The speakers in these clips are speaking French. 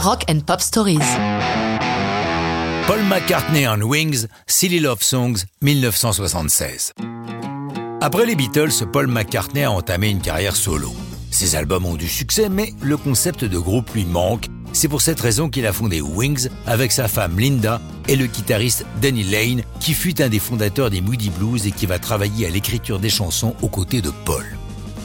Rock and Pop Stories. Paul McCartney and Wings, Silly Love Songs, 1976. Après les Beatles, Paul McCartney a entamé une carrière solo. Ses albums ont du succès, mais le concept de groupe lui manque. C'est pour cette raison qu'il a fondé Wings avec sa femme Linda et le guitariste Danny Lane, qui fut un des fondateurs des Moody Blues et qui va travailler à l'écriture des chansons aux côtés de Paul.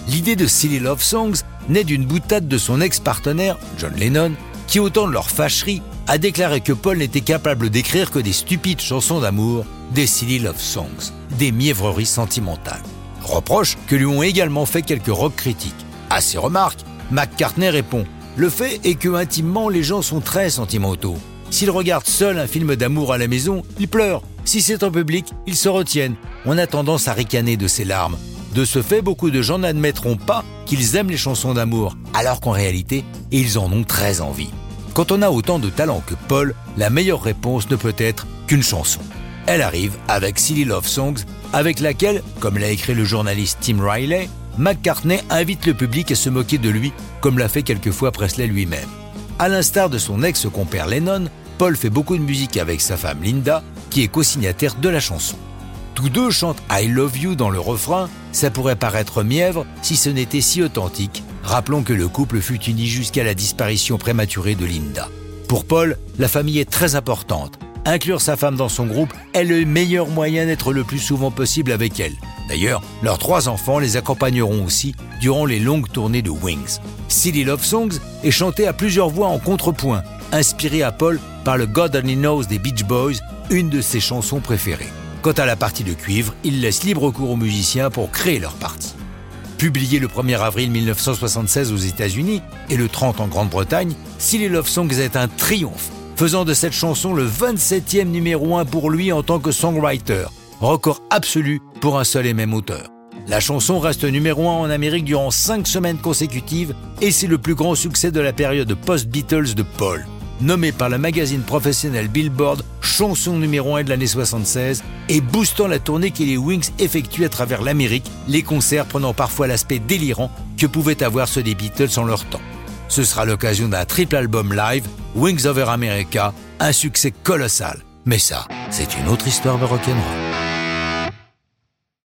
L'idée de Silly Love Songs naît d'une boutade de son ex-partenaire, John Lennon, qui, au temps de leur fâcherie, a déclaré que Paul n'était capable d'écrire que des stupides chansons d'amour, des silly love songs, des mièvreries sentimentales. Reproche que lui ont également fait quelques rock critiques. À ces remarques, McCartney répond Le fait est que intimement les gens sont très sentimentaux. S'ils regardent seuls un film d'amour à la maison, ils pleurent. Si c'est en public, ils se retiennent. On a tendance à ricaner de ces larmes. De ce fait, beaucoup de gens n'admettront pas qu'ils aiment les chansons d'amour, alors qu'en réalité, ils en ont très envie. Quand on a autant de talent que Paul, la meilleure réponse ne peut être qu'une chanson. Elle arrive avec Silly Love Songs, avec laquelle, comme l'a écrit le journaliste Tim Riley, McCartney invite le public à se moquer de lui, comme l'a fait quelquefois Presley lui-même. À l'instar de son ex-compère Lennon, Paul fait beaucoup de musique avec sa femme Linda, qui est co-signataire de la chanson. Tous deux chantent I Love You dans le refrain, ça pourrait paraître mièvre si ce n'était si authentique, Rappelons que le couple fut uni jusqu'à la disparition prématurée de Linda. Pour Paul, la famille est très importante. Inclure sa femme dans son groupe est le meilleur moyen d'être le plus souvent possible avec elle. D'ailleurs, leurs trois enfants les accompagneront aussi durant les longues tournées de Wings. Silly Love Songs est chanté à plusieurs voix en contrepoint, inspiré à Paul par le God Only Knows des Beach Boys, une de ses chansons préférées. Quant à la partie de cuivre, il laisse libre cours aux musiciens pour créer leur partie. Publié le 1er avril 1976 aux États-Unis et le 30 en Grande-Bretagne, Silly Love Songs est un triomphe, faisant de cette chanson le 27e numéro 1 pour lui en tant que songwriter, record absolu pour un seul et même auteur. La chanson reste numéro 1 en Amérique durant 5 semaines consécutives et c'est le plus grand succès de la période post-Beatles de Paul nommé par le magazine professionnel Billboard chanson numéro 1 de l'année 76 et boostant la tournée que les Wings effectuent à travers l'Amérique, les concerts prenant parfois l'aspect délirant que pouvaient avoir ceux des Beatles en leur temps. Ce sera l'occasion d'un triple album live, Wings Over America, un succès colossal. Mais ça, c'est une autre histoire de rock'n'roll.